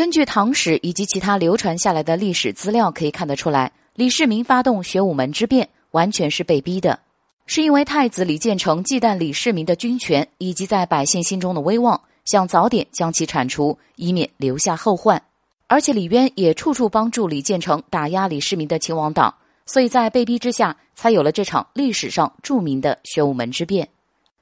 根据唐史以及其他流传下来的历史资料可以看得出来，李世民发动玄武门之变完全是被逼的，是因为太子李建成忌惮李世民的军权以及在百姓心中的威望，想早点将其铲除，以免留下后患。而且李渊也处处帮助李建成打压李世民的秦王党，所以在被逼之下，才有了这场历史上著名的玄武门之变。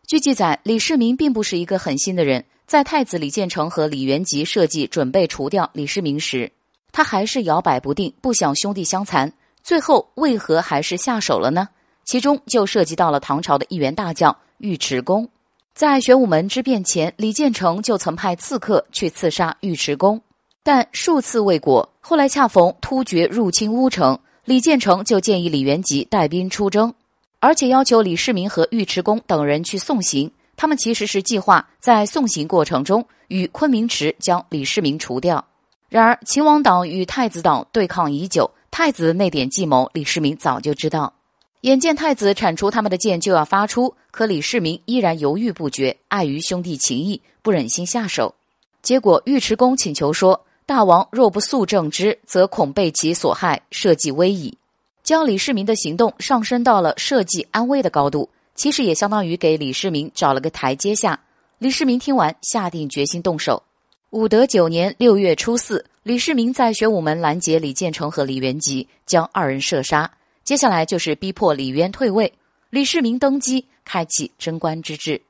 据记载，李世民并不是一个狠心的人。在太子李建成和李元吉设计准备除掉李世民时，他还是摇摆不定，不想兄弟相残。最后为何还是下手了呢？其中就涉及到了唐朝的一员大将尉迟恭。在玄武门之变前，李建成就曾派刺客去刺杀尉迟恭，但数次未果。后来恰逢突厥入侵乌城，李建成就建议李元吉带兵出征，而且要求李世民和尉迟恭等人去送行。他们其实是计划在送行过程中与昆明池将李世民除掉。然而，秦王党与太子党对抗已久，太子那点计谋，李世民早就知道。眼见太子铲除他们的剑就要发出，可李世民依然犹豫不决，碍于兄弟情谊，不忍心下手。结果，尉迟恭请求说：“大王若不速正之，则恐被其所害，社稷危矣。”将李世民的行动上升到了社稷安危的高度。其实也相当于给李世民找了个台阶下。李世民听完，下定决心动手。武德九年六月初四，李世民在玄武门拦截李建成和李元吉，将二人射杀。接下来就是逼迫李渊退位，李世民登基，开启贞观之治。